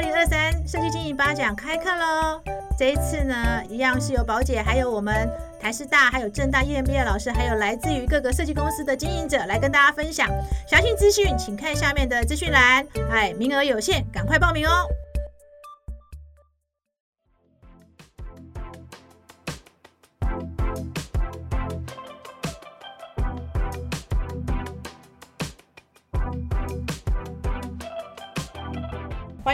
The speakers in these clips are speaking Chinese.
二零二三设计经营八讲开课喽！这一次呢，一样是由宝姐，还有我们台师大，还有正大 EMBA 老师，还有来自于各个设计公司的经营者来跟大家分享详细资讯，请看下面的资讯栏。哎，名额有限，赶快报名哦！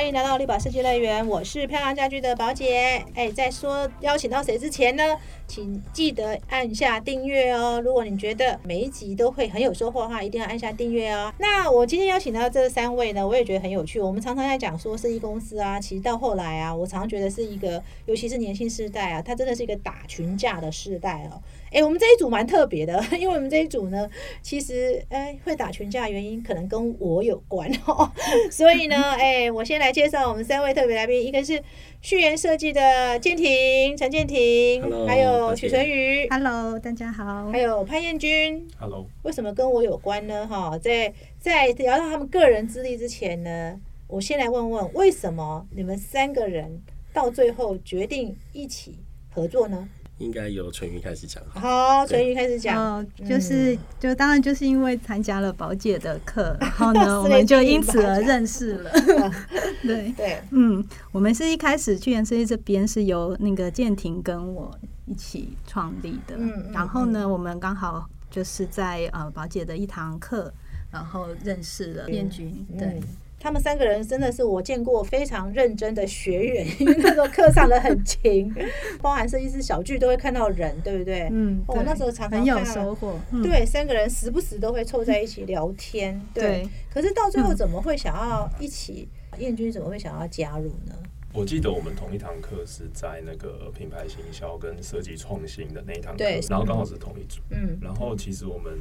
欢迎来到绿宝设计乐园，我是漂亮家居的宝姐。哎，在说邀请到谁之前呢，请记得按下订阅哦。如果你觉得每一集都会很有收获的话，一定要按下订阅哦。那我今天邀请到这三位呢，我也觉得很有趣。我们常常在讲说设计公司啊，其实到后来啊，我常常觉得是一个，尤其是年轻世代啊，它真的是一个打群架的世代哦。哎，我们这一组蛮特别的，因为我们这一组呢，其实哎会打群架原因可能跟我有关哦。所以呢，哎，我先来介绍我们三位特别来宾，一个是序言设计的建廷陈建廷，还有许纯宇，Hello，大家好，还有潘彦君，Hello。为什么跟我有关呢？哈，在在聊到他们个人资历之前呢，我先来问问，为什么你们三个人到最后决定一起合作呢？应该由纯瑜开始讲。好，纯瑜开始讲。就是就当然就是因为参加了宝姐的课，然后呢，我们就因此而认识了。对对，嗯，我们是一开始去年设计这边是由那个建廷跟我一起创立的。嗯然后呢，我们刚好就是在呃宝姐的一堂课，然后认识了燕君。对。他们三个人真的是我见过非常认真的学员，因为那时候课上的很勤，包含设计师小聚都会看到人，对不对？嗯，我那时候常常很有收获。对，三个人时不时都会凑在一起聊天。对，可是到最后怎么会想要一起？燕君怎么会想要加入呢？我记得我们同一堂课是在那个品牌行销跟设计创新的那一堂课，然后刚好是同一组。嗯，然后其实我们。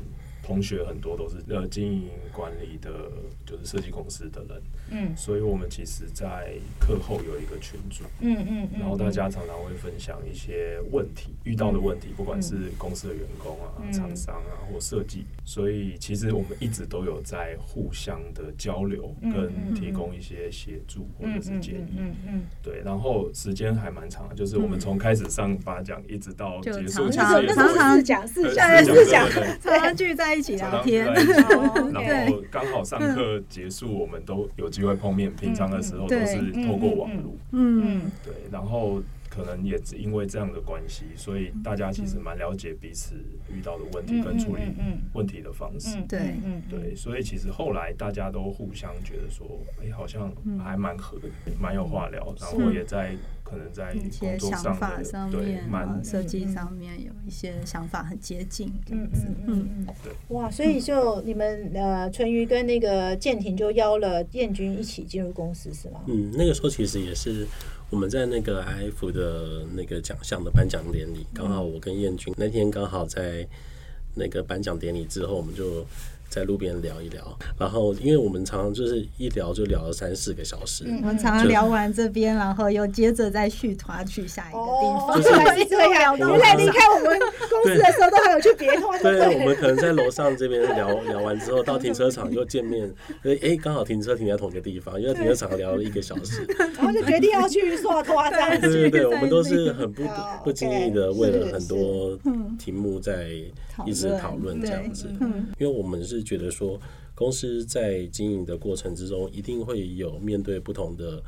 同学很多都是呃经营管理的，就是设计公司的人，嗯，所以我们其实，在课后有一个群组，嗯嗯，然后大家常常会分享一些问题，遇到的问题，不管是公司的员工啊、厂商啊或设计，所以其实我们一直都有在互相的交流，跟提供一些协助或者是建议，嗯嗯，对，然后时间还蛮长的，就是我们从开始上八讲一直到结束，常常常常讲四讲四讲，常常聚在。一起聊天，然后刚好上课结束，我们都有机会碰面。平常的时候都是透过网络，嗯，对。然后可能也是因为这样的关系，所以大家其实蛮了解彼此遇到的问题跟处理问题的方式。对，对。所以其实后来大家都互相觉得说，哎，好像还蛮合，蛮有话聊，然后也在。可能在一些想法上面，设计上面有一些想法很接近，嗯嗯嗯嗯，对，哇，所以就你们呃，淳于跟那个建廷就邀了燕军一起进入公司是吗？嗯，那个时候其实也是我们在那个 IF 的那个奖项的颁奖典礼，刚好我跟燕军那天刚好在那个颁奖典礼之后，我们就。在路边聊一聊，然后因为我们常常就是一聊就聊了三四个小时。我们常常聊完这边，然后又接着再续团去下一个地方。就是这样。原来离开我们公司的时候，都还有去别的地方。对，我们可能在楼上这边聊聊完之后，到停车场又见面。哎，刚好停车停在同一个地方，因为停车场聊了一个小时，然后就决定要去刷拖 这样子。对对对，我们都是很不不经意的为了很多题目在一直讨论这样子。嗯，因为我们是。觉得说，公司在经营的过程之中，一定会有面对不同的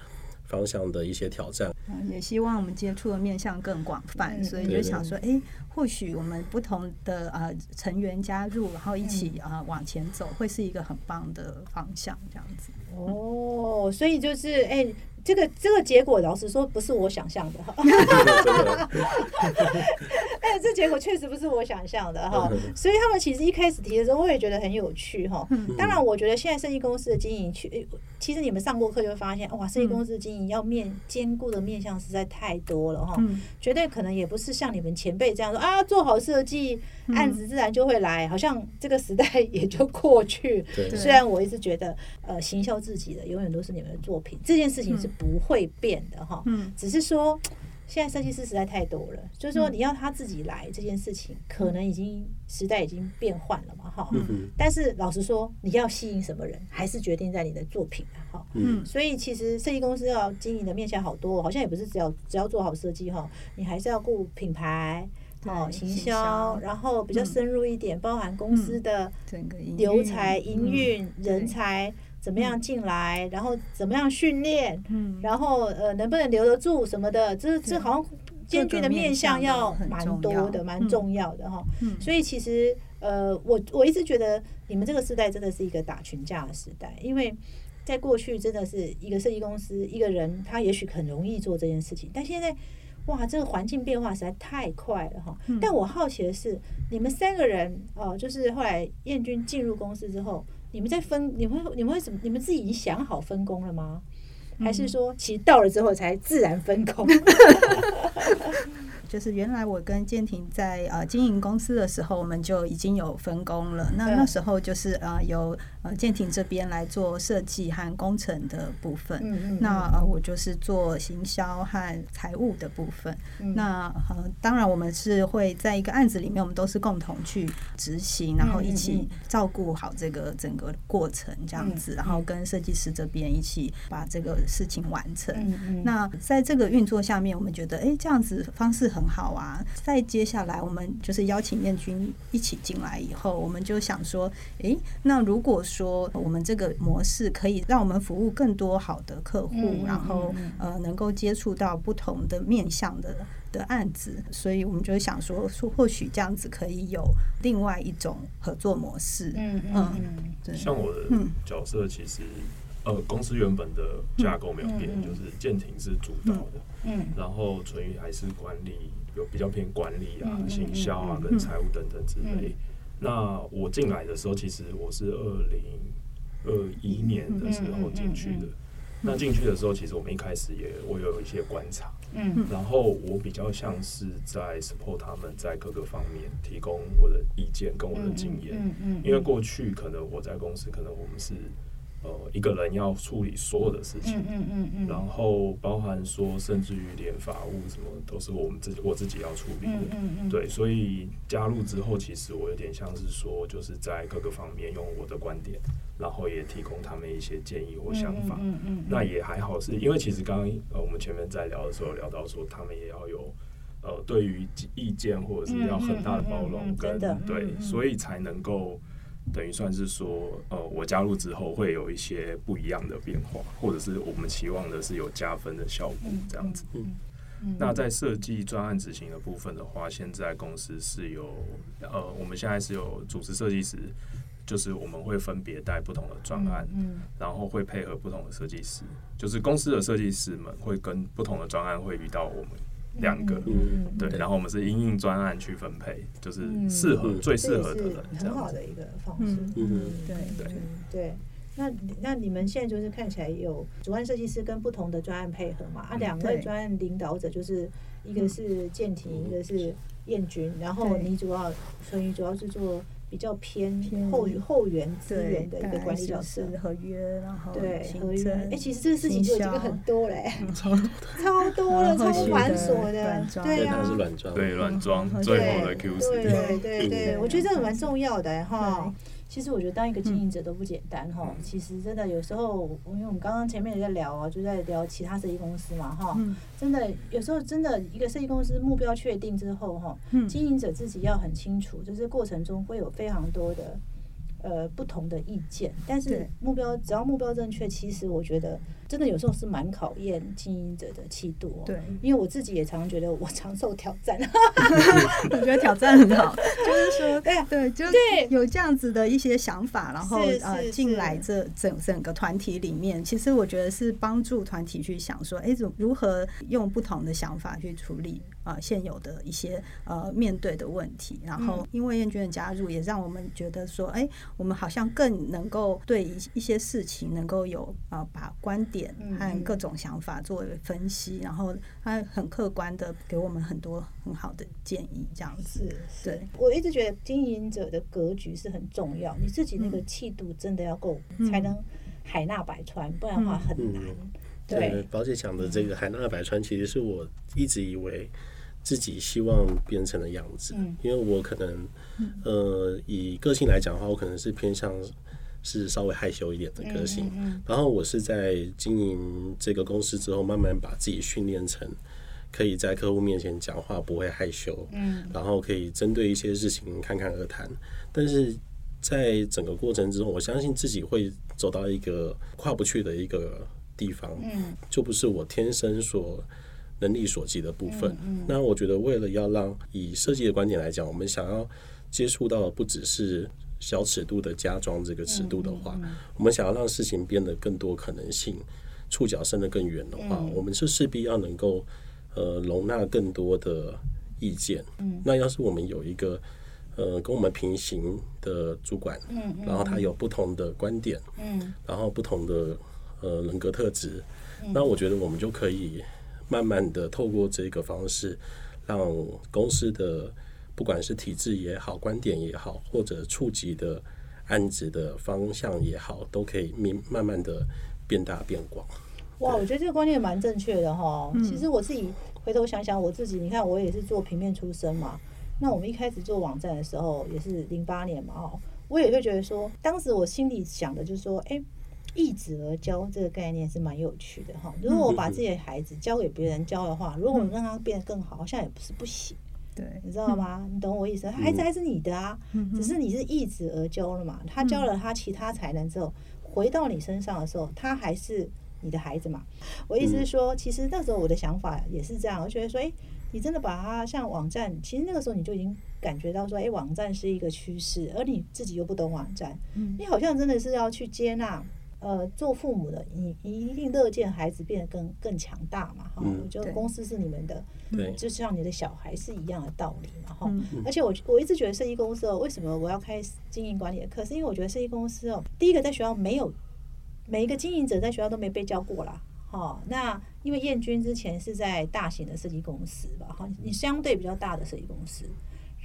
方向的一些挑战。嗯，也希望我们接触的面向更广泛，所以就想说，哎，或许我们不同的呃成员加入，然后一起啊往前走，会是一个很棒的方向，这样子。哦，所以就是哎。这个这个结果，老实说不是我想象的哈。哎，这结果确实不是我想象的哈。所以他们其实一开始提的时候，我也觉得很有趣哈。当然，我觉得现在设计公司的经营，去其实你们上过课就会发现，哇，设计公司的经营要面兼顾的面向实在太多了哈。绝对可能也不是像你们前辈这样说啊，做好设计，案子自然就会来，好像这个时代也就过去。虽然我一直觉得，呃，行销自己的永远都是你们的作品，这件事情是。不会变的哈，嗯，只是说现在设计师实在太多了，就是说你要他自己来这件事情，可能已经时代已经变换了嘛，哈。但是老实说，你要吸引什么人，还是决定在你的作品啊，哈。嗯。所以其实设计公司要经营的面向好多，好像也不是只要只要做好设计哈，你还是要顾品牌。哦，行销，然后比较深入一点，包含公司的整个流才、营运、人才怎么样进来，然后怎么样训练，嗯，然后呃能不能留得住什么的，这这好像兼具的面向要蛮多的，蛮重要的哈。所以其实呃，我我一直觉得你们这个时代真的是一个打群架的时代，因为在过去真的是一个设计公司一个人他也许很容易做这件事情，但现在。哇，这个环境变化实在太快了哈！但我好奇的是，你们三个人哦，就是后来燕军进入公司之后，你们在分，你们你们会怎么？你们自己已经想好分工了吗？还是说，其实到了之后才自然分工？就是原来我跟建廷在呃经营公司的时候，我们就已经有分工了。那那时候就是呃由呃建廷这边来做设计和工程的部分，那呃我就是做行销和财务的部分。那呃当然我们是会在一个案子里面，我们都是共同去执行，然后一起照顾好这个整个过程这样子，然后跟设计师这边一起把这个事情完成。那在这个运作下面，我们觉得哎这样子方式。很好啊！再接下来，我们就是邀请燕君一起进来以后，我们就想说，诶，那如果说我们这个模式可以让我们服务更多好的客户，然后呃，能够接触到不同的面向的的案子，所以我们就想说，说或许这样子可以有另外一种合作模式。嗯嗯，像我的角色其实。呃，公司原本的架构没有变，就是舰艇是主导的，嗯，然后纯宇还是管理，有比较偏管理啊、行销啊跟财务等等之类。那我进来的时候，其实我是二零二一年的时候进去的。那进去的时候，其实我们一开始也我有一些观察，嗯，然后我比较像是在 support 他们在各个方面提供我的意见跟我的经验，嗯嗯，因为过去可能我在公司，可能我们是。呃，一个人要处理所有的事情，嗯嗯嗯然后包含说，甚至于连法务什么都是我们自己我自己要处理的，嗯嗯对，所以加入之后，其实我有点像是说，就是在各个方面用我的观点，然后也提供他们一些建议或想法，嗯嗯那也还好，是因为其实刚刚呃我们前面在聊的时候聊到说，他们也要有呃对于意见或者是要很大的包容跟对，所以才能够。等于算是说，呃，我加入之后会有一些不一样的变化，或者是我们期望的是有加分的效果这样子。嗯，那在设计专案执行的部分的话，现在公司是有，呃，我们现在是有组织设计师，就是我们会分别带不同的专案，嗯，然后会配合不同的设计师，就是公司的设计师们会跟不同的专案会遇到我们。两个，对，然后我们是因应专案去分配，就是适合最适合的人，很好的一个方式。嗯，对对。对。那那你们现在就是看起来有主案设计师跟不同的专案配合嘛？啊，两位专案领导者就是一个是建庭，一个是燕君，然后你主要纯于主要是做。比较偏后后援资源的一个管理角色，合约，然后对合约。哎，其实这个事情就已经很多嘞，超多了，超繁琐的，对呀，对软装，最后的 QC，对对对，我觉得这个蛮重要的哈。其实我觉得当一个经营者都不简单哈。其实真的有时候，因为我们刚刚前面也在聊啊，就在聊其他设计公司嘛哈。真的有时候真的一个设计公司目标确定之后哈，经营者自己要很清楚，就是过程中会有非常多的呃不同的意见。但是目标只要目标正确，其实我觉得。真的有时候是蛮考验经营者的气度，对，因为我自己也常常觉得我常受挑战，我觉得挑战很好，就是说，对对，就有这样子的一些想法，然后呃进来这整整个团体里面，其实我觉得是帮助团体去想说，哎，怎如何用不同的想法去处理啊现有的一些呃面对的问题，然后因为燕娟的加入，也让我们觉得说，哎，我们好像更能够对一一些事情能够有啊把观点。和各种想法作为分析，然后他很客观的给我们很多很好的建议，这样子。对，我一直觉得经营者的格局是很重要，你自己那个气度真的要够，才能海纳百川，不然的话很难。对，宝姐讲的这个海纳百川，其实是我一直以为自己希望变成的样子。嗯，因为我可能，呃，以个性来讲的话，我可能是偏向是稍微害羞一点的个性。嗯，然后我是在经营这个公司之后，慢慢把自己训练成可以在客户面前讲话不会害羞。嗯，然后可以针对一些事情侃侃而谈。但是在整个过程之中，我相信自己会走到一个跨不去的一个。地方，嗯，就不是我天生所能力所及的部分。那我觉得，为了要让以设计的观点来讲，我们想要接触到的不只是小尺度的家装这个尺度的话，我们想要让事情变得更多可能性，触角伸得更远的话，我们是势必要能够呃容纳更多的意见。嗯，那要是我们有一个呃跟我们平行的主管，嗯，然后他有不同的观点，嗯，然后不同的。呃，人格特质，那我觉得我们就可以慢慢的透过这个方式，让公司的不管是体制也好、观点也好，或者触及的案子的方向也好，都可以慢慢慢的变大变广。哇，我觉得这个观念蛮正确的哈。其实我自己回头想想我自己，你看我也是做平面出身嘛。那我们一开始做网站的时候，也是零八年嘛哦，我也会觉得说，当时我心里想的就是说，哎。易子而教这个概念是蛮有趣的哈。如果我把自己的孩子交给别人教的话，如果让他变得更好，好像也不是不行。对，你知道吗？你懂我意思？孩子还是你的啊，只是你是易子而教了嘛。他教了他其他才能之后，回到你身上的时候，他还是你的孩子嘛。我意思是说，其实那时候我的想法也是这样，我觉得说，哎，你真的把它像网站，其实那个时候你就已经感觉到说，哎，网站是一个趋势，而你自己又不懂网站，你好像真的是要去接纳。呃，做父母的，你你一定乐见孩子变得更更强大嘛？哈，我觉得公司是你们的，对就像你的小孩是一样的道理嘛？哈，而且我我一直觉得设计公司哦，为什么我要开经营管理的课？是因为我觉得设计公司哦，第一个在学校没有每一个经营者在学校都没被教过啦。哈，那因为燕君之前是在大型的设计公司吧？哈，你相对比较大的设计公司。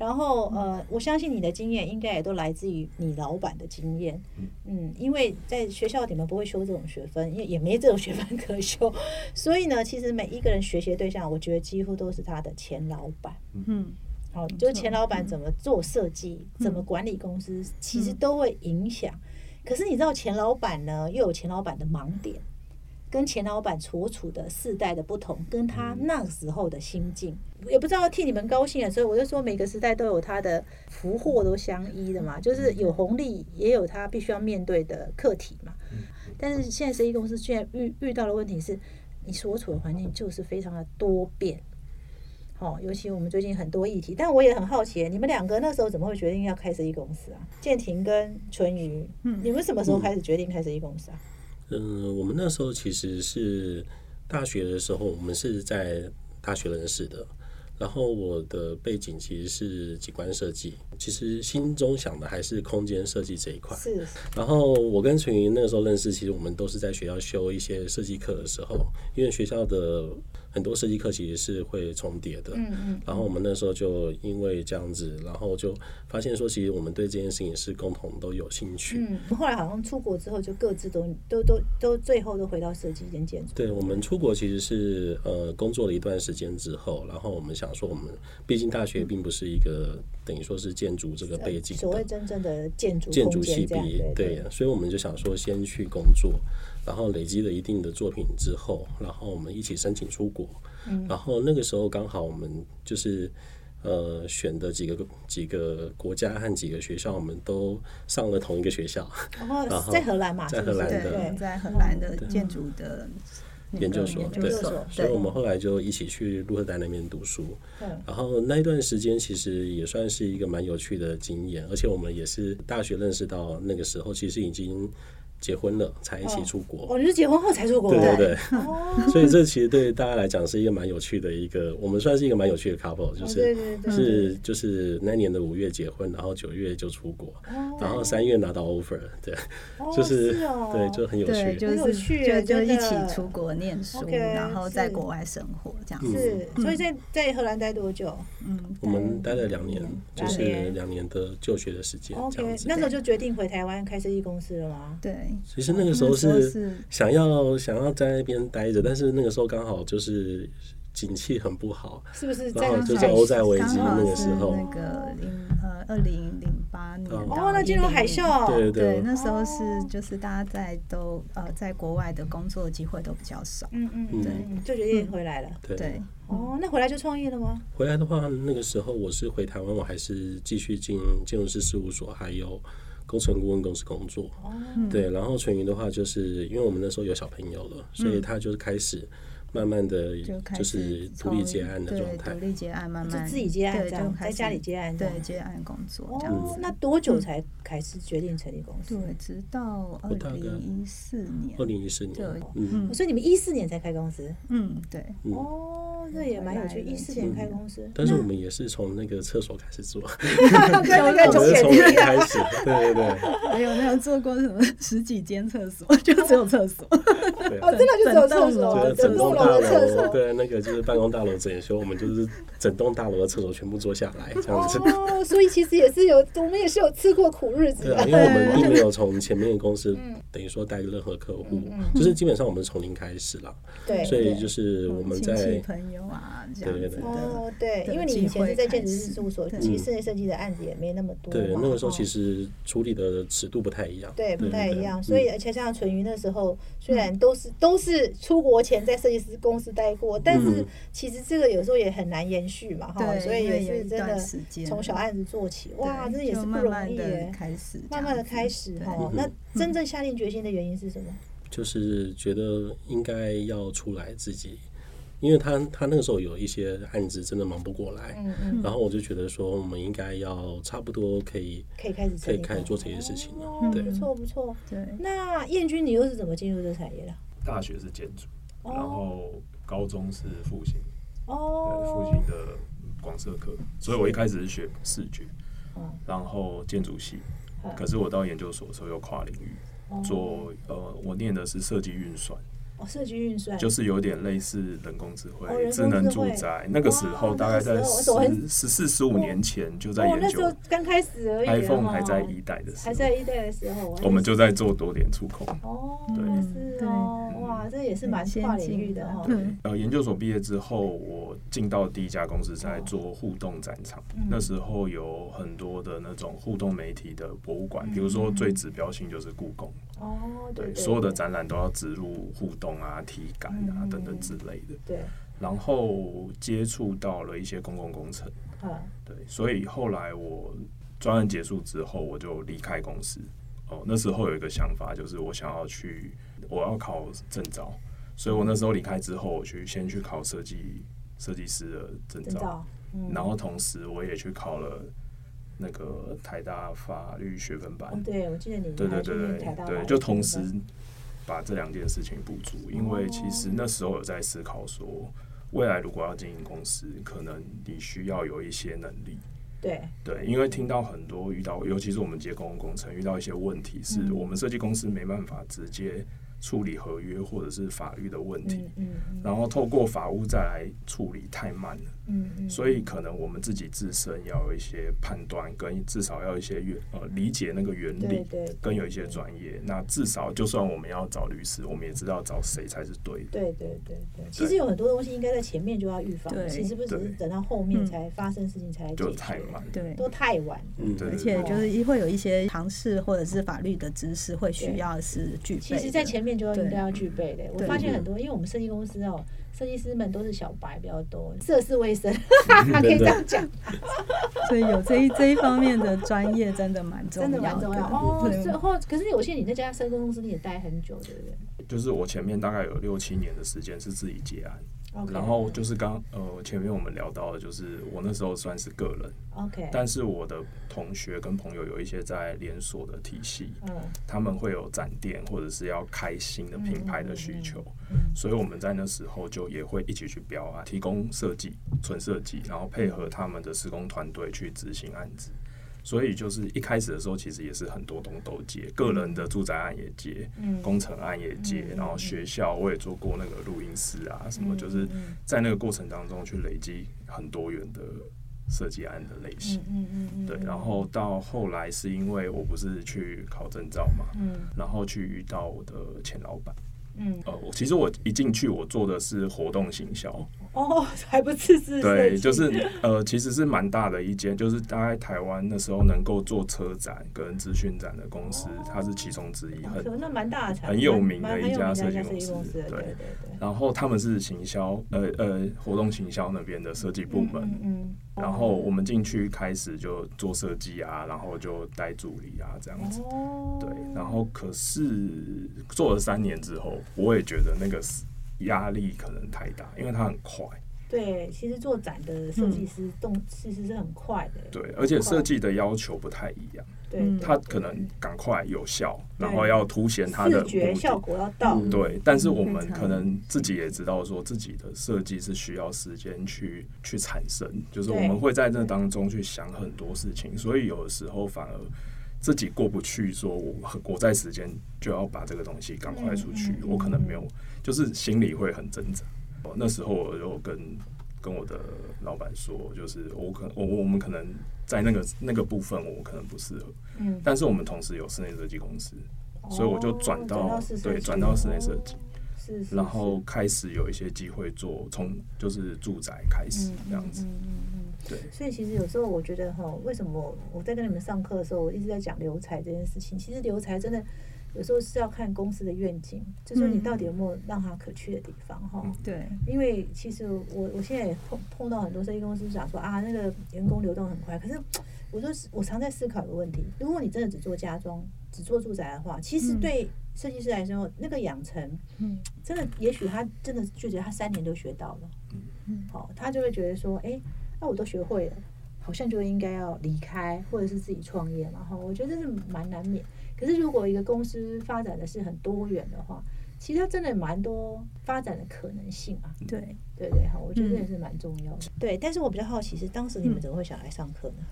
然后呃，我相信你的经验应该也都来自于你老板的经验，嗯，因为在学校你们不会修这种学分，因为也没这种学分可修，所以呢，其实每一个人学习对象，我觉得几乎都是他的前老板，嗯，好，就是前老板怎么做设计，怎么管理公司，其实都会影响。可是你知道前老板呢，又有前老板的盲点。跟前老板所处的世代的不同，跟他那时候的心境，也不知道替你们高兴啊。所以我就说，每个时代都有他的福祸都相依的嘛，就是有红利，也有他必须要面对的课题嘛。但是现在设计公司现在遇遇到的问题是，你所处的环境就是非常的多变。好，尤其我们最近很多议题，但我也很好奇，你们两个那时候怎么会决定要开设计公司啊？建廷跟淳于，你们什么时候开始决定开设计公司啊？嗯，我们那时候其实是大学的时候，我们是在大学认识的。然后我的背景其实是景观设计，其实心中想的还是空间设计这一块。是。然后我跟陈云那个时候认识，其实我们都是在学校修一些设计课的时候，因为学校的。很多设计课其实是会重叠的，嗯嗯，然后我们那时候就因为这样子，然后就发现说，其实我们对这件事情是共同都有兴趣。嗯，后来好像出国之后，就各自都都都都最后都回到设计跟建筑。对，我们出国其实是呃工作了一段时间之后，然后我们想说，我们毕竟大学并不是一个等于说是建筑这个背景，所谓真正的建筑建筑系毕业，对，所以我们就想说先去工作。然后累积了一定的作品之后，然后我们一起申请出国。嗯，然后那个时候刚好我们就是呃选的几个几个国家和几个学校，我们都上了同一个学校。然后在荷兰嘛，在荷兰的，在荷兰的建筑的研究所，对，所以我们后来就一起去鹿特丹那边读书。然后那一段时间其实也算是一个蛮有趣的经验，而且我们也是大学认识到那个时候，其实已经。结婚了才一起出国哦，你是结婚后才出国？对对对，所以这其实对大家来讲是一个蛮有趣的一个，我们算是一个蛮有趣的 couple，就是是就是那年的五月结婚，然后九月就出国，然后三月拿到 offer，对，就是对，就很有趣，就是就就一起出国念书，然后在国外生活这样子。所以在在荷兰待多久？嗯，我们待了两年，就是两年的就学的时间。OK，那时候就决定回台湾开设计公司了吗？对。其实那个时候是想要想要在那边待着，但是那个时候刚好就是景气很不好，是不是？然后就是欧债危机那个时候，那个零呃二零零八年哦，那金融海啸，对对，那时候是就是大家在都呃在国外的工作机会都比较少，嗯嗯，对，就决定回来了，对。哦，那回来就创业了吗？回来的话，那个时候我是回台湾，我还是继续进建筑师事务所，还有工程顾问公司工作。哦，对，然后纯云的话，就是因为我们那时候有小朋友了，所以他就是开始。慢慢的，就是独立接案的状态，独立接案，慢慢自己接案，这样在家里接案，对接案工作这样子。那多久才开始决定成立公司？对，直到二零一四年。二零一四年，对，嗯，所以你们一四年才开公司？嗯，对。哦，这也蛮有趣，一四年开公司。但是我们也是从那个厕所开始做，从从零开始，对对对。没有没有做过什么十几间厕所，就只有厕所。哦，真的就只有厕所，整栋。对，那个就是办公大楼整修，我们就是整栋大楼的厕所全部做下来这样子。哦，所以其实也是有，我们也是有吃过苦日子。对，因为我们并没有从前面的公司 等于说带任何客户，就是基本上我们是从零开始了。对，所以就是我们在朋友啊，这样子。哦，对，因为你以前是在建筑师事务所，其实室内设计的案子也没那么多。对，那个时候其实处理的尺度不太一样。对，不太一样。所以而且像纯鱼那时候，虽然都是都是出国前在设计师。公司待过，但是其实这个有时候也很难延续嘛，哈，所以也是真的从小案子做起，哇，这也是不容易耶。开始，慢慢的开始哈。那真正下定决心的原因是什么？就是觉得应该要出来自己，因为他他那个时候有一些案子真的忙不过来，嗯嗯，然后我就觉得说我们应该要差不多可以可以开始可以开始做这些事情了，对，不错不错。对，那燕君你又是怎么进入这个产业的？大学是建筑。然后高中是复兴，哦，复兴的广设科，所以我一开始是学视觉，然后建筑系，可是我到研究所的时候又跨领域做，呃，我念的是设计运算。设计运算就是有点类似人工智慧、智能住宅。那个时候大概在十十四十五年前就在研究，那时候刚开始而已，iPhone 还在一代的时候，还在一代的时候，我们就在做多点触控。哦，对，是哦，哇，这也是蛮跨领域的哈。呃，研究所毕业之后，我进到第一家公司在做互动展场。那时候有很多的那种互动媒体的博物馆，比如说最指标性就是故宫。哦，对，所有的展览都要植入互动啊、体感啊等等之类的。对，然后接触到了一些公共工程。对，所以后来我专案结束之后，我就离开公司。哦，那时候有一个想法，就是我想要去，我要考证照。所以我那时候离开之后，我去先去考设计设计师的证照，嗯然后同时我也去考了。那个台大法律学分班，对，我记得你对对对对对，就同时把这两件事情补足，因为其实那时候有在思考说，未来如果要经营公司，可能你需要有一些能力，对。对，因为听到很多遇到，尤其是我们接公共工程遇到一些问题，是我们设计公司没办法直接。处理合约或者是法律的问题，嗯然后透过法务再来处理太慢了，嗯所以可能我们自己自身要有一些判断，跟至少要一些原呃理解那个原理，对，跟有一些专业。那至少就算我们要找律师，我们也知道找谁才是对的。对对对对，其实有很多东西应该在前面就要预防，其实不只是等到后面才发生事情才来就太慢，对，都太晚。嗯，而且就是会有一些尝试或者是法律的知识会需要是具备。其实，在前面。就应该要具备的。我发现很多，因为我们设计公司哦，设计师们都是小白比较多，涉世未深，可以这样讲。所以有这一这一方面的专业真的蛮重要，真的蛮重要哦。最后，可是我现在你在家设计公司你也待很久，对不对？就是我前面大概有六七年的时间是自己接案。然后就是刚呃前面我们聊到的，就是我那时候算是个人，OK，但是我的同学跟朋友有一些在连锁的体系，嗯，他们会有展店或者是要开新的品牌的需求，嗯，所以我们在那时候就也会一起去标啊，提供设计纯设计，然后配合他们的施工团队去执行案子。所以就是一开始的时候，其实也是很多东都接，个人的住宅案也接，工程案也接，然后学校我也做过那个录音师啊，什么就是在那个过程当中去累积很多元的设计案的类型。嗯嗯嗯。对，然后到后来是因为我不是去考证照嘛，嗯，然后去遇到我的前老板。嗯，呃，我其实我一进去，我做的是活动行销。哦，还不是是？对，就是呃，其实是蛮大的一间，就是大概台湾那时候能够做车展跟资讯展的公司，它是其中之一，很那蛮大的，很有名的一家设计公司。对对对。然后他们是行销，呃呃，活动行销那边的设计部门。嗯。然后我们进去开始就做设计啊，然后就带助理啊这样子。哦。对，然后可是做了三年之后，我也觉得那个压力可能太大，因为它很快。对，其实做展的设计师动其实是很快的。对，而且设计的要求不太一样。对，他可能赶快有效，然后要凸显他的视觉效果要到。对，但是我们可能自己也知道，说自己的设计是需要时间去去产生，就是我们会在这当中去想很多事情，所以有的时候反而自己过不去，说我我在时间就要把这个东西赶快出去，我可能没有，就是心里会很挣扎。那时候我就跟跟我的老板说，就是我可我我们可能在那个那个部分我可能不适合，嗯，但是我们同时有室内设计公司，所以我就转到对转到室内设计，是，然后开始有一些机会做从就是住宅开始这样子，嗯嗯嗯，对，所以其实有时候我觉得哈，为什么我在跟你们上课的时候，我一直在讲留才这件事情，其实留才真的。有时候是要看公司的愿景，就说你到底有没有让他可去的地方哈。对，因为其实我我现在也碰碰到很多设计公司想说啊，那个员工流动很快。可是我说我常在思考一个问题：如果你真的只做家装、只做住宅的话，其实对设计师来说，那个养成，嗯，真的也许他真的就觉得他三年都学到了，嗯嗯，好，他就会觉得说，哎，那我都学会了，好像就应该要离开或者是自己创业嘛。哈，我觉得这是蛮难免。可是，如果一个公司发展的是很多元的话，其实它真的蛮多发展的可能性啊。对，对对，好，我觉得也是蛮重要的。对，但是我比较好奇是，当时你们怎么会想来上课呢？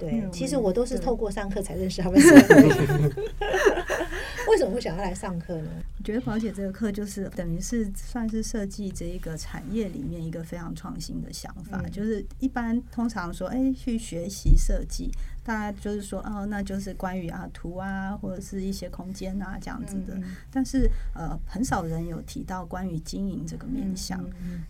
对，其实我都是透过上课才认识他们。为什么会想要来上课呢？我觉得宝姐这个课就是等于是算是设计这一个产业里面一个非常创新的想法。就是一般通常说，哎，去学习设计，大家就是说，哦，那就是关于啊图啊，或者是一些空间啊这样子的。但是呃，很少人有提到关于经营这个面向。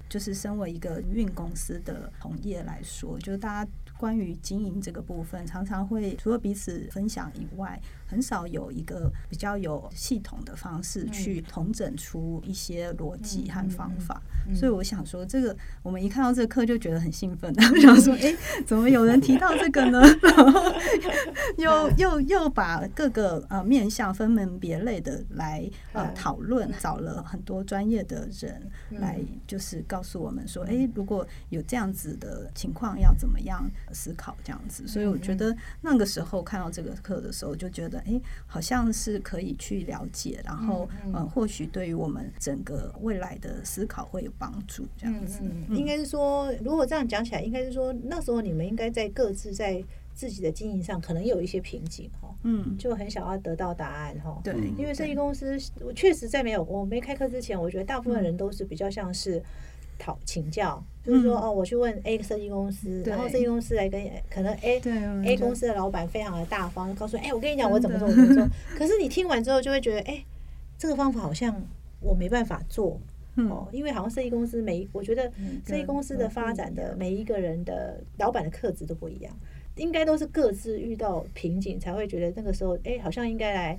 就是身为一个运公司的同业来说，就是大家。关于经营这个部分，常常会除了彼此分享以外，很少有一个比较有系统的方式去统整出一些逻辑和方法。所以我想说，这个我们一看到这个课就觉得很兴奋，然 后想说，哎，怎么有人提到这个呢？然后又又又把各个呃面向分门别类的来呃讨论，找了很多专业的人来，就是告诉我们说，哎，如果有这样子的情况，要怎么样？思考这样子，所以我觉得那个时候看到这个课的时候，就觉得哎，好像是可以去了解，然后嗯，或许对于我们整个未来的思考会有帮助。这样子，应该是说，如果这样讲起来，应该是说那时候你们应该在各自在自己的经营上可能有一些瓶颈哈，嗯，就很想要得到答案哈。对，因为设计公司，我确实在没有我没开课之前，我觉得大部分人都是比较像是。讨请教，就是说哦，我去问 A 设计公司，然后设计公司来跟可能 A A 公司的老板非常的大方，告诉哎，我跟你讲，我怎么做怎么做。可是你听完之后就会觉得，哎，这个方法好像我没办法做哦，因为好像设计公司每，我觉得设计公司的发展的每一个人的老板的特质都不一样，应该都是各自遇到瓶颈才会觉得那个时候，哎，好像应该来。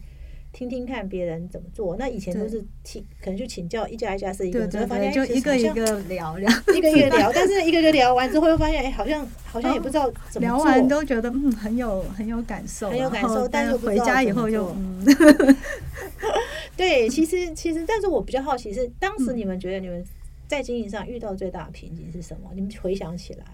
听听看别人怎么做，那以前都是请，可能就请教一家一家设计公司，发现就一个一个聊聊，一个一个聊，但是一个一个聊完之后，又发现哎，好像好像也不知道怎么聊完都觉得嗯很有很有感受，很有感受，但是回家以后又嗯，对，其实其实，但是我比较好奇是，当时你们觉得你们在经营上遇到最大的瓶颈是什么？你们回想起来，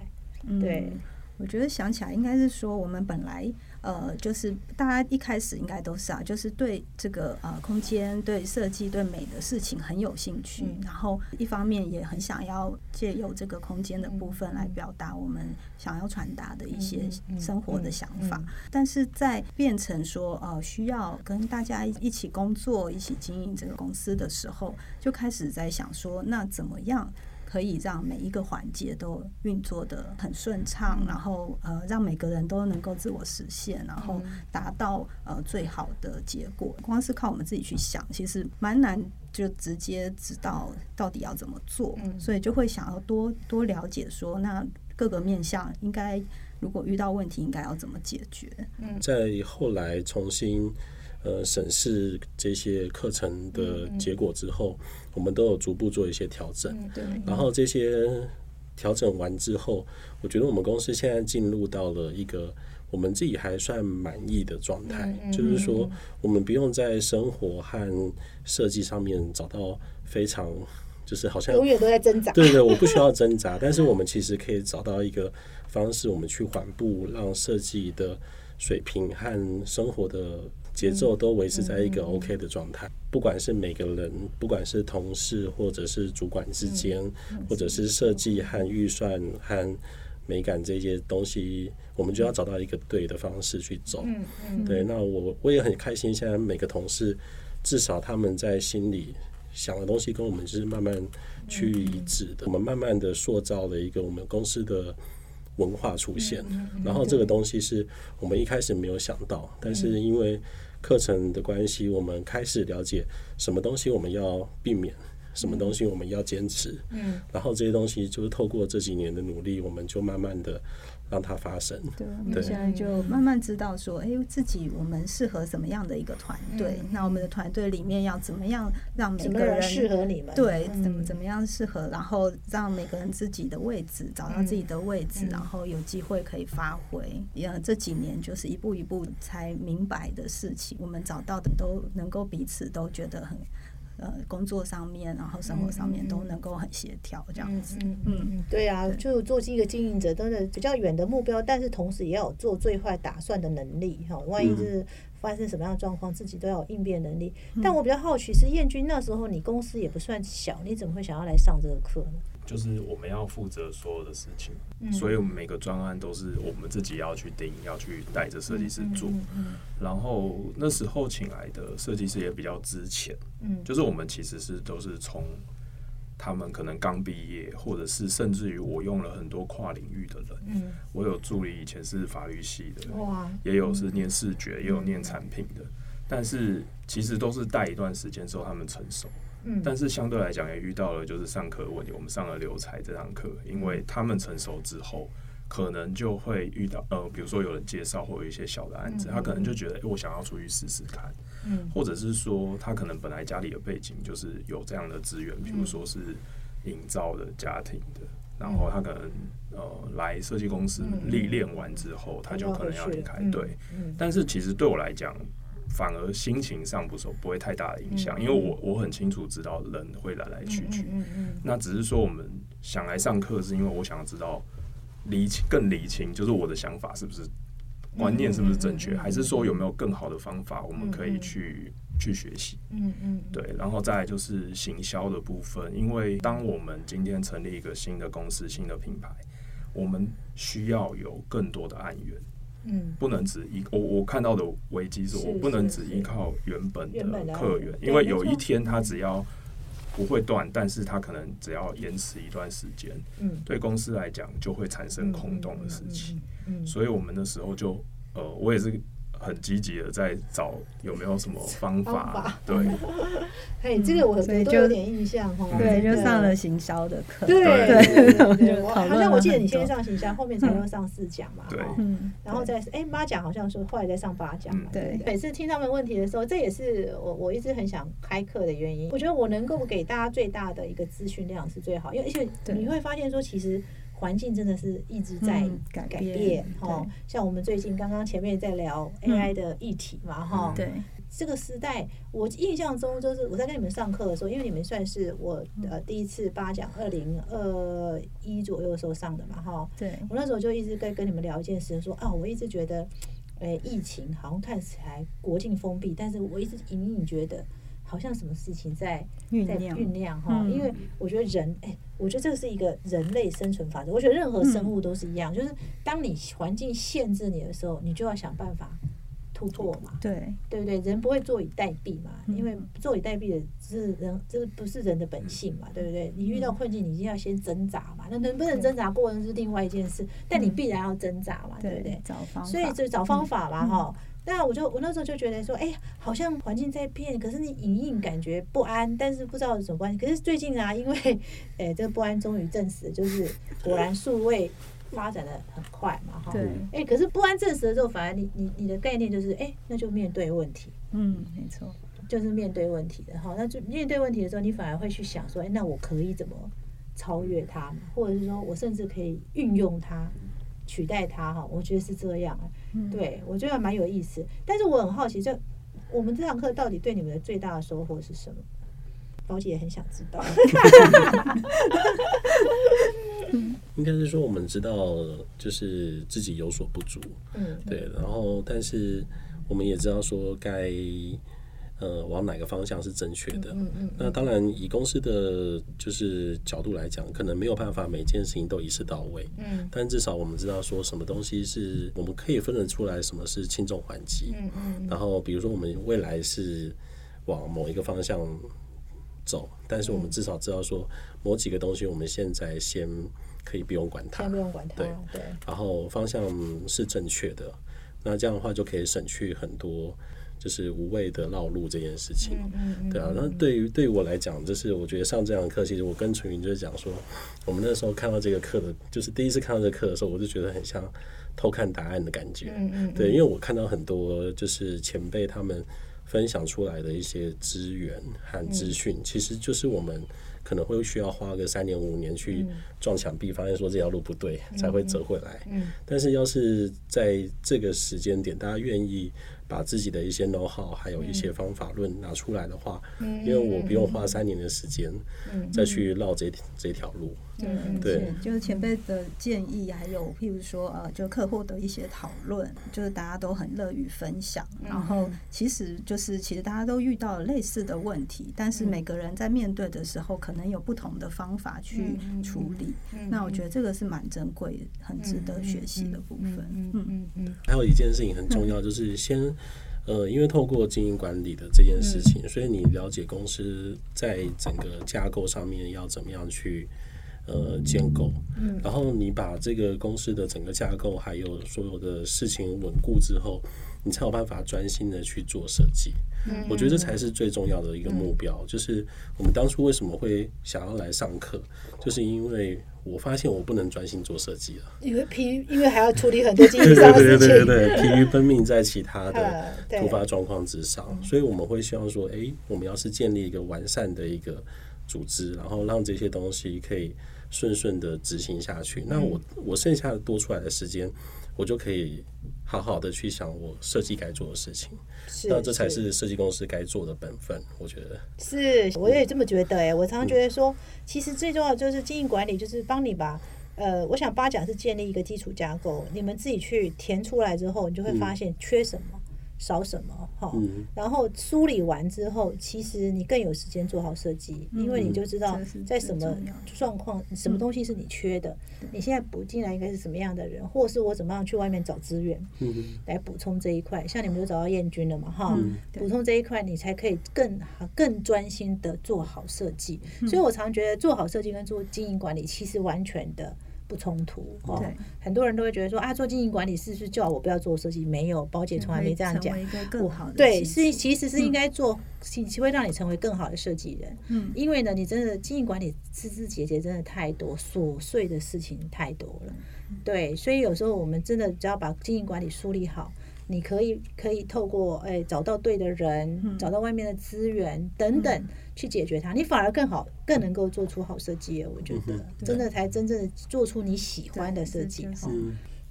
对，我觉得想起来应该是说我们本来。呃，就是大家一开始应该都是啊，就是对这个呃空间、对设计、对美的事情很有兴趣，然后一方面也很想要借由这个空间的部分来表达我们想要传达的一些生活的想法。但是在变成说呃需要跟大家一起工作、一起经营这个公司的时候，就开始在想说，那怎么样可以让每一个环节都运作的很顺畅，然后呃，让每个人都能够自我实现，然后达到呃最好的结果。光是靠我们自己去想，其实蛮难，就直接知道到底要怎么做。所以就会想要多多了解，说那各个面向应该如果遇到问题，应该要怎么解决？嗯，在后来重新。呃，审视这些课程的结果之后，我们都有逐步做一些调整。对。然后这些调整完之后，我觉得我们公司现在进入到了一个我们自己还算满意的状态，就是说，我们不用在生活和设计上面找到非常，就是好像永远都在挣扎。对对，我不需要挣扎，但是我们其实可以找到一个方式，我们去缓步让设计的水平和生活的。节奏都维持在一个 OK 的状态，不管是每个人，不管是同事或者是主管之间，或者是设计和预算和美感这些东西，我们就要找到一个对的方式去走。对，那我我也很开心，现在每个同事至少他们在心里想的东西跟我们是慢慢趋于一致的。我们慢慢的塑造了一个我们公司的。文化出现，然后这个东西是我们一开始没有想到，但是因为课程的关系，我们开始了解什么东西我们要避免，什么东西我们要坚持，嗯，然后这些东西就是透过这几年的努力，我们就慢慢的。让它发生。对，我们现在就慢慢知道说，哎，自己我们适合什么样的一个团队？那我们的团队里面要怎么样让每个人适合你们？对，怎么怎么样适合？然后让每个人自己的位置找到自己的位置，然后有机会可以发挥。呃，这几年就是一步一步才明白的事情，我们找到的都能够彼此都觉得很。呃，工作上面，然后生活上面都能够很协调，这样子。嗯嗯，对啊，就做一个经营者，真的比较远的目标，但是同时也要有做最坏打算的能力哈。万一就是发生什么样的状况，自己都要有应变能力。但我比较好奇，是燕君那时候你公司也不算小，你怎么会想要来上这个课呢？就是我们要负责所有的事情，所以我们每个专案都是我们自己要去定，要去带着设计师做。然后那时候请来的设计师也比较之前，嗯，就是我们其实是都是从他们可能刚毕业，或者是甚至于我用了很多跨领域的人，嗯，我有助理以前是法律系的，哇，也有是念视觉，也有念产品的，但是其实都是带一段时间之后他们成熟。但是相对来讲也遇到了就是上课问题，我们上了留才这堂课，因为他们成熟之后，可能就会遇到呃，比如说有人介绍或有一些小的案子，他可能就觉得哎，我想要出去试试看，嗯，或者是说他可能本来家里的背景就是有这样的资源，比如说是营造的家庭的，然后他可能呃来设计公司历练完之后，他就可能要离开，对，但是其实对我来讲。反而心情上不受不会太大的影响，因为我我很清楚知道人会来来去去，那只是说我们想来上课，是因为我想要知道理清更理清，就是我的想法是不是观念是不是正确，还是说有没有更好的方法我们可以去去学习？嗯嗯，对，然后再就是行销的部分，因为当我们今天成立一个新的公司、新的品牌，我们需要有更多的案源。嗯，不能只依我我看到的危机是我不能只依靠原本的客源，因为有一天他只要不会断，但是它可能只要延迟一段时间，嗯，对公司来讲就会产生空洞的事情，嗯，所以我们那时候就呃，我也是。很积极的在找有没有什么方法，对，嘿，这个我都有点印象哈，对，就上了行销的课，对好像我记得你先上行销，后面才又上四讲嘛，对，然后再哎八讲好像是后来再上八讲嘛，对，每次听他们问题的时候，这也是我我一直很想开课的原因，我觉得我能够给大家最大的一个资讯量是最好，因为而且你会发现说其实。环境真的是一直在改变哈，像我们最近刚刚前面在聊 AI 的议题嘛哈，对，这个时代我印象中就是我在跟你们上课的时候，因为你们算是我呃第一次八讲二零二一左右的时候上的嘛哈，对。我那时候就一直在跟你们聊一件事，说啊，我一直觉得，诶，疫情好像看起来国境封闭，但是我一直隐隐觉得。好像什么事情在在酝酿哈，因为我觉得人，哎，我觉得这个是一个人类生存法则。我觉得任何生物都是一样，就是当你环境限制你的时候，你就要想办法突破嘛，对对不对？人不会坐以待毙嘛，因为坐以待毙的是人，这不是人的本性嘛，对不对？你遇到困境，你一定要先挣扎嘛。那能不能挣扎过是另外一件事，但你必然要挣扎嘛，对不对？找方法，所以就找方法嘛，哈。那我就我那时候就觉得说，哎，好像环境在变，可是你隐隐感觉不安，但是不知道什么关系。可是最近啊，因为，哎，这个不安终于证实，就是果然数位。发展的很快嘛，哈，对，哎，可是不安证实了之后，反而你你你的概念就是，哎，那就面对问题，嗯，没错，就是面对问题的，哈，那就面对问题的时候，你反而会去想说，哎，那我可以怎么超越它，或者是说我甚至可以运用它取代它，哈，我觉得是这样，对我觉得蛮有意思，但是我很好奇，就我们这堂课到底对你们的最大的收获是什么？宝姐也很想知道。应该是说，我们知道就是自己有所不足，嗯，对，然后但是我们也知道说该呃往哪个方向是正确的，嗯嗯。那当然，以公司的就是角度来讲，可能没有办法每件事情都一次到位，嗯。但至少我们知道说什么东西是我们可以分得出来，什么是轻重缓急，嗯嗯。然后比如说我们未来是往某一个方向走，但是我们至少知道说某几个东西，我们现在先。可以不用管它，先不用管它。对对，然后方向是正确的，那这样的话就可以省去很多就是无谓的绕路这件事情。对啊，那对于对于我来讲，就是我觉得上这堂课，其实我跟纯云就是讲说，我们那时候看到这个课的，就是第一次看到这个课的时候，我就觉得很像偷看答案的感觉。对，因为我看到很多就是前辈他们分享出来的一些资源和资讯，其实就是我们。可能会需要花个三年五年去撞墙壁，发现说这条路不对，才会折回来。但是要是在这个时间点，大家愿意。把自己的一些 know how，还有一些方法论拿出来的话，因为我不用花三年的时间再去绕这这条路。嗯，对，就是前辈的建议，还有譬如说呃，就客户的一些讨论，就是大家都很乐于分享。然后其实就是其实大家都遇到了类似的问题，但是每个人在面对的时候，可能有不同的方法去处理。那我觉得这个是蛮珍贵、很值得学习的部分。嗯嗯嗯。还有一件事情很重要，就是先。呃，因为透过经营管理的这件事情，所以你了解公司在整个架构上面要怎么样去呃建构，嗯，然后你把这个公司的整个架构还有所有的事情稳固之后，你才有办法专心的去做设计。嗯，我觉得这才是最重要的一个目标。就是我们当初为什么会想要来上课，就是因为。我发现我不能专心做设计了，因为疲，因为还要处理很多经济上的事情，对对对对，疲于奔命在其他的突发状况之上，所以我们会希望说，哎，我们要是建立一个完善的一个组织，然后让这些东西可以顺顺的执行下去，那我我剩下的多出来的时间，我就可以。好好的去想我设计该做的事情，那这才是设计公司该做的本分。我觉得是，我也这么觉得。哎，我常常觉得说，其实最重要就是经营管理，就是帮你把呃，我想八讲是建立一个基础架构，你们自己去填出来之后，你就会发现缺什么。少什么哈，然后梳理完之后，其实你更有时间做好设计，因为你就知道在什么状况、什么东西是你缺的，你现在补进来应该是什么样的人，或是我怎么样去外面找资源来补充这一块。像你们都找到燕军了嘛哈，补充这一块，你才可以更好、更专心的做好设计。所以我常觉得做好设计跟做经营管理其实完全的。不冲突哦，很多人都会觉得说啊，做经营管理是不是叫我不要做设计？没有，宝姐从来没这样讲。对，是其实是应该做，其会让你成为更好的设计人。嗯，因为呢，你真的经营管理枝枝节节真的太多，琐碎的事情太多了。对，所以有时候我们真的只要把经营管理梳理好。你可以可以透过哎找到对的人，找到外面的资源等等去解决它，你反而更好，更能够做出好设计。我觉得真的才真正的做出你喜欢的设计哈。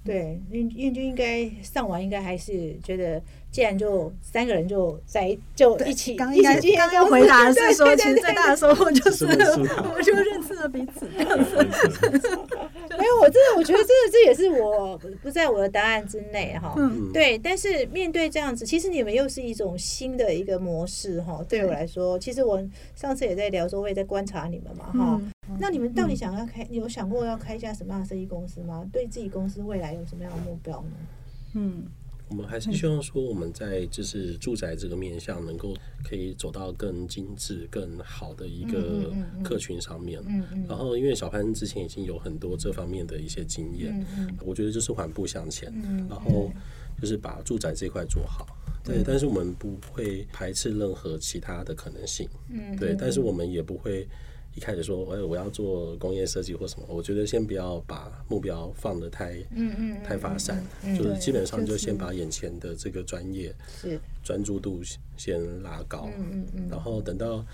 对，燕燕君应该上完，应该还是觉得，既然就三个人就在就一起，刚应该刚刚回答是说，其实最大的收获就是我们就认识了彼此。没有，我真的我觉得真的这也是我不在我的答案之内哈。对，但是面对这样子，其实你们又是一种新的一个模式哈。对我来说，其实我上次也在聊说，我也在观察你们嘛哈。那你们到底想要开？有想过要开一家什么样的设计公司吗？对自己公司未来有什么样的目标呢？嗯，我们还是希望说我们在就是住宅这个面向能够可以走到更精致、更好的一个客群上面。嗯嗯。然后因为小潘之前已经有很多这方面的一些经验，我觉得就是缓步向前，嗯，然后就是把住宅这块做好。对，但是我们不会排斥任何其他的可能性。嗯，对，但是我们也不会一开始说，哎，我要做工业设计或什么。我觉得先不要把目标放得太，嗯嗯，太发散，就是基本上就先把眼前的这个专业是专注度先拉高，嗯嗯嗯，然后等到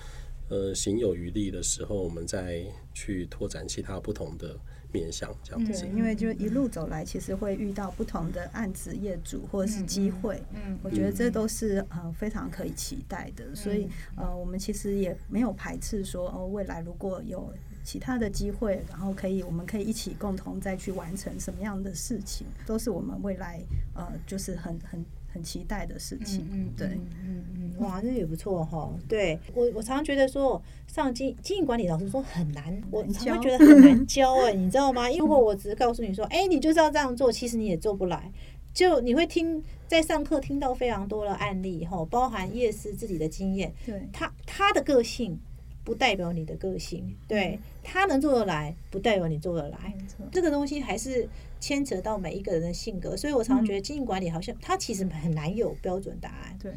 呃行有余力的时候，我们再去拓展其他不同的。面向这样子，因为就一路走来，其实会遇到不同的案子业主或者是机会，嗯，我觉得这都是呃非常可以期待的。所以呃，我们其实也没有排斥说哦，未来如果有其他的机会，然后可以我们可以一起共同再去完成什么样的事情，都是我们未来呃就是很很。很期待的事情，嗯，对，嗯嗯，哇，那也不错哈。对我，我常常觉得说，上经经营管理，老师说很难，我常常觉得很难教哎，你知道吗？如果我只是告诉你说，哎，你就是要这样做，其实你也做不来。就你会听在上课听到非常多的案例哈，包含叶师自己的经验，对，他他的个性。不代表你的个性，对他能做得来，不代表你做得来。这个东西还是牵扯到每一个人的性格，所以我常常觉得经营管理好像它其实很难有标准答案。对，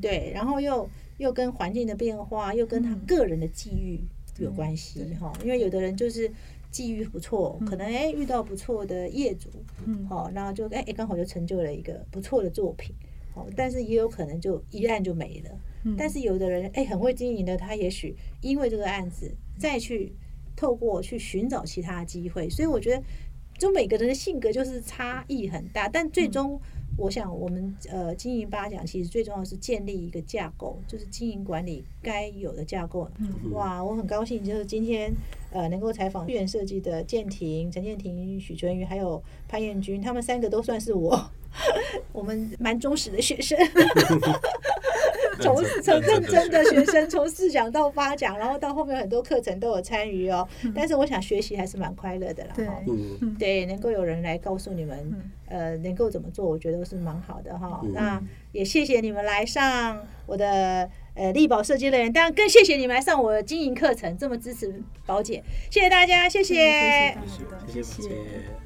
对，然后又又跟环境的变化，又跟他个人的际遇有关系哈。因为有的人就是际遇不错，可能哎遇到不错的业主，嗯好，然后就哎刚好就成就了一个不错的作品，好，但是也有可能就一案就没了。但是有的人哎很会经营的，他也许因为这个案子再去透过去寻找其他机会，所以我觉得就每个人的性格就是差异很大。但最终我想我们呃经营八讲其实最重要是建立一个架构，就是经营管理该有的架构。哇，我很高兴就是今天呃能够采访院设计的建庭、陈建庭、许纯瑜还有潘彦君，他们三个都算是我 我们蛮忠实的学生。从从认真的学生，从四讲到八讲，然后到后面很多课程都有参与哦。但是我想学习还是蛮快乐的啦。对，对，能够有人来告诉你们，呃，能够怎么做，我觉得是蛮好的哈。那也谢谢你们来上我的呃力宝设计乐园，当然更谢谢你们来上我的经营课程，这么支持宝姐，谢谢大家，谢谢，谢谢，谢谢。